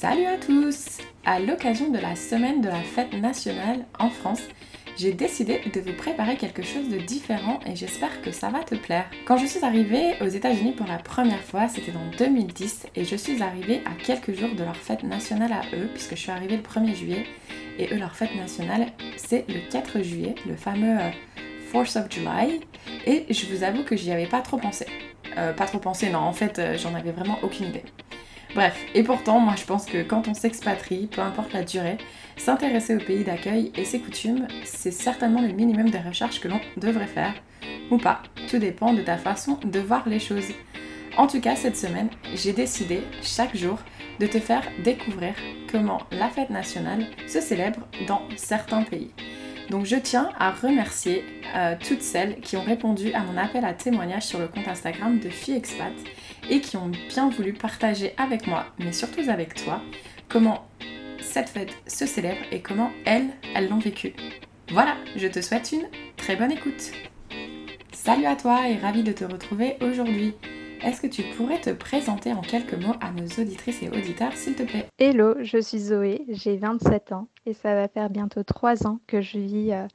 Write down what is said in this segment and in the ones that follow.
Salut à tous À l'occasion de la semaine de la fête nationale en France, j'ai décidé de vous préparer quelque chose de différent et j'espère que ça va te plaire. Quand je suis arrivée aux États-Unis pour la première fois, c'était en 2010 et je suis arrivée à quelques jours de leur fête nationale à eux, puisque je suis arrivée le 1er juillet et eux, leur fête nationale, c'est le 4 juillet, le fameux 4th euh, of July. Et je vous avoue que j'y avais pas trop pensé. Euh, pas trop pensé, non, en fait, euh, j'en avais vraiment aucune idée. Bref, et pourtant, moi je pense que quand on s'expatrie, peu importe la durée, s'intéresser au pays d'accueil et ses coutumes, c'est certainement le minimum de recherche que l'on devrait faire. Ou pas, tout dépend de ta façon de voir les choses. En tout cas, cette semaine, j'ai décidé chaque jour de te faire découvrir comment la fête nationale se célèbre dans certains pays. Donc je tiens à remercier euh, toutes celles qui ont répondu à mon appel à témoignage sur le compte Instagram de FiExpat et qui ont bien voulu partager avec moi, mais surtout avec toi, comment cette fête se célèbre et comment elles, elles l'ont vécue. Voilà, je te souhaite une très bonne écoute. Salut à toi et ravi de te retrouver aujourd'hui. Est-ce que tu pourrais te présenter en quelques mots à nos auditrices et auditeurs, s'il te plaît? Hello, je suis Zoé, j'ai 27 ans et ça va faire bientôt 3 ans que je vis euh,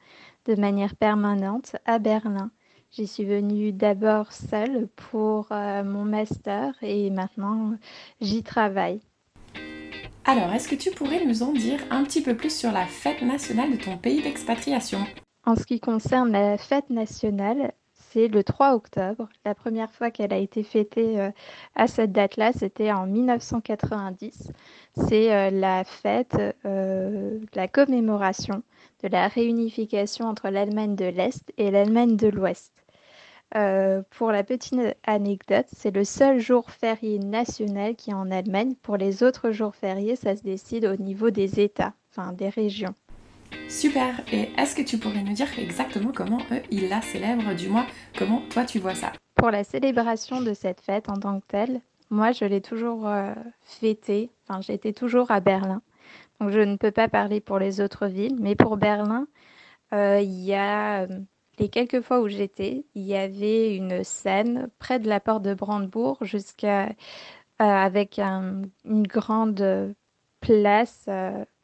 de manière permanente à Berlin. J'y suis venue d'abord seule pour euh, mon master et maintenant j'y travaille. Alors, est-ce que tu pourrais nous en dire un petit peu plus sur la fête nationale de ton pays d'expatriation? En ce qui concerne la fête nationale, le 3 octobre. La première fois qu'elle a été fêtée euh, à cette date-là, c'était en 1990. C'est euh, la fête, euh, la commémoration de la réunification entre l'Allemagne de l'Est et l'Allemagne de l'Ouest. pour la petite anecdote, c'est le seul jour férié national qui est en Allemagne. Pour les autres jours fériés, ça se décide au niveau des États, enfin des régions. Super. Et est-ce que tu pourrais nous dire exactement comment eux, ils la célèbrent, du moins comment toi tu vois ça? Pour la célébration de cette fête en tant que telle, moi je l'ai toujours euh, fêtée, enfin j'étais toujours à Berlin. Donc je ne peux pas parler pour les autres villes, mais pour Berlin, euh, il y a euh, les quelques fois où j'étais, il y avait une scène près de la porte de Brandebourg jusqu'à avec une grande place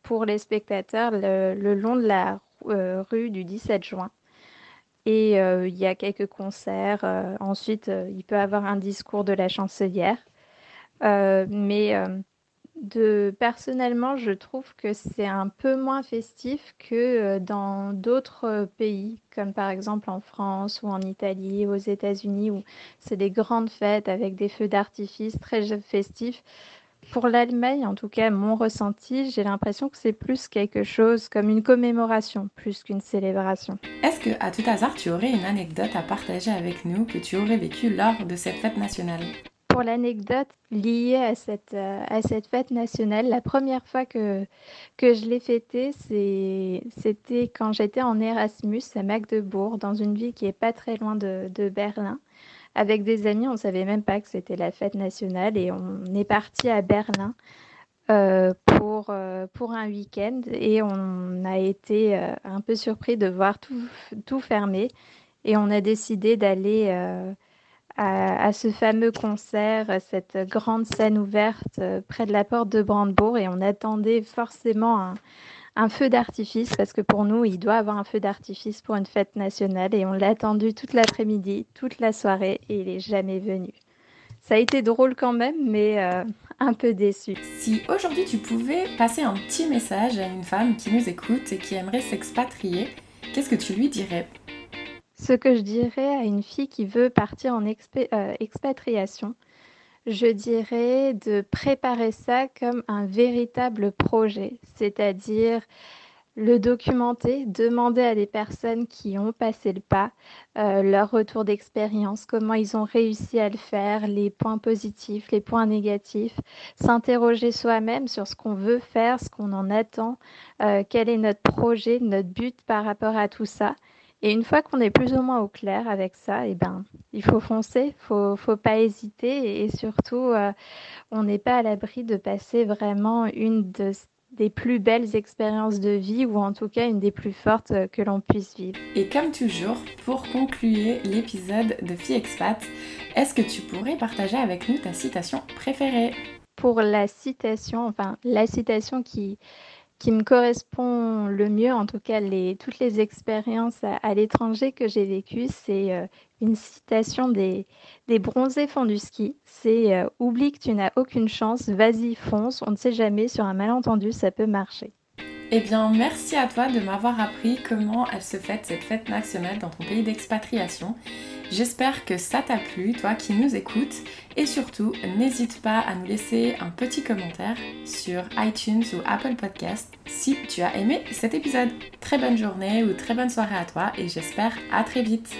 pour les spectateurs le, long de la euh, rue du 17 juin. Et euh, il y a quelques concerts. Euh, ensuite, il peut avoir un discours de la chancelière. mais personnellement, je trouve que c'est un peu moins festif que dans d'autres pays, comme par exemple en France ou en Italie, aux États-Unis, où c'est des grandes fêtes avec des feux d'artifice très festifs. Pour l'Allemagne, en tout cas, mon ressenti, j'ai l'impression que c'est plus quelque chose comme une commémoration, plus qu'une célébration. Est-ce que, à tout hasard, tu aurais une anecdote à partager avec nous que tu aurais vécue lors de cette fête nationale? Pour l'anecdote liée à cette, euh, à cette fête nationale, la première fois que, que je l'ai fêtée, c'était quand j'étais en Erasmus à Magdebourg, dans une ville qui est pas très loin de, de Berlin avec des amis, on ne savait même pas que c'était la fête nationale et on est parti à Berlin euh, pour, euh, pour un week-end et on a été euh, un peu surpris de voir tout, tout fermé et on a décidé d'aller à, ce fameux concert, cette grande scène ouverte près de la porte de Brandebourg et on attendait forcément un, un feu d'artifice parce que pour nous, il doit avoir un feu d'artifice pour une fête nationale et on l'a attendu toute l'après-midi, toute la soirée et il est jamais venu. Ça a été drôle quand même, mais euh, un peu déçu. Si aujourd'hui tu pouvais passer un petit message à une femme qui nous écoute et qui aimerait s'expatrier, qu'est-ce que tu lui dirais? Ce que je dirais à une fille qui veut partir en euh, expatriation, je dirais de préparer ça comme un véritable projet, c'est-à-dire le documenter, demander à des personnes qui ont passé le pas euh, leur retour d'expérience, comment ils ont réussi à le faire, les points positifs, les points négatifs, s'interroger soi-même sur ce qu'on veut faire, ce qu'on en attend, euh, quel est notre projet, notre but par rapport à tout ça. Et une fois qu'on est plus ou moins au clair avec ça, eh ben, il faut foncer, faut, faut pas hésiter et surtout, euh, on n'est pas à l'abri de passer vraiment une des plus belles expériences de vie ou en tout cas une des plus fortes que l'on puisse vivre. Et comme toujours, pour conclure l'épisode de Fille Expat, est-ce que tu pourrais partager avec nous ta citation préférée? Pour la citation, enfin la citation qui, qui me correspond le mieux, en tout cas les, toutes les expériences à, l'étranger que j'ai vécues, c'est euh, une citation des, bronzés font du ski. C'est euh, Oublie que tu n'as aucune chance, vas-y, fonce, on ne sait jamais, sur un malentendu, ça peut marcher. Eh bien, merci à toi de m'avoir appris comment elle se fête cette fête nationale dans ton pays d'expatriation. J'espère que ça t'a plu, toi qui nous écoutes. Et surtout, n'hésite pas à nous laisser un petit commentaire sur iTunes ou Apple Podcast si tu as aimé cet épisode. Très bonne journée ou très bonne soirée à toi et j'espère à très vite.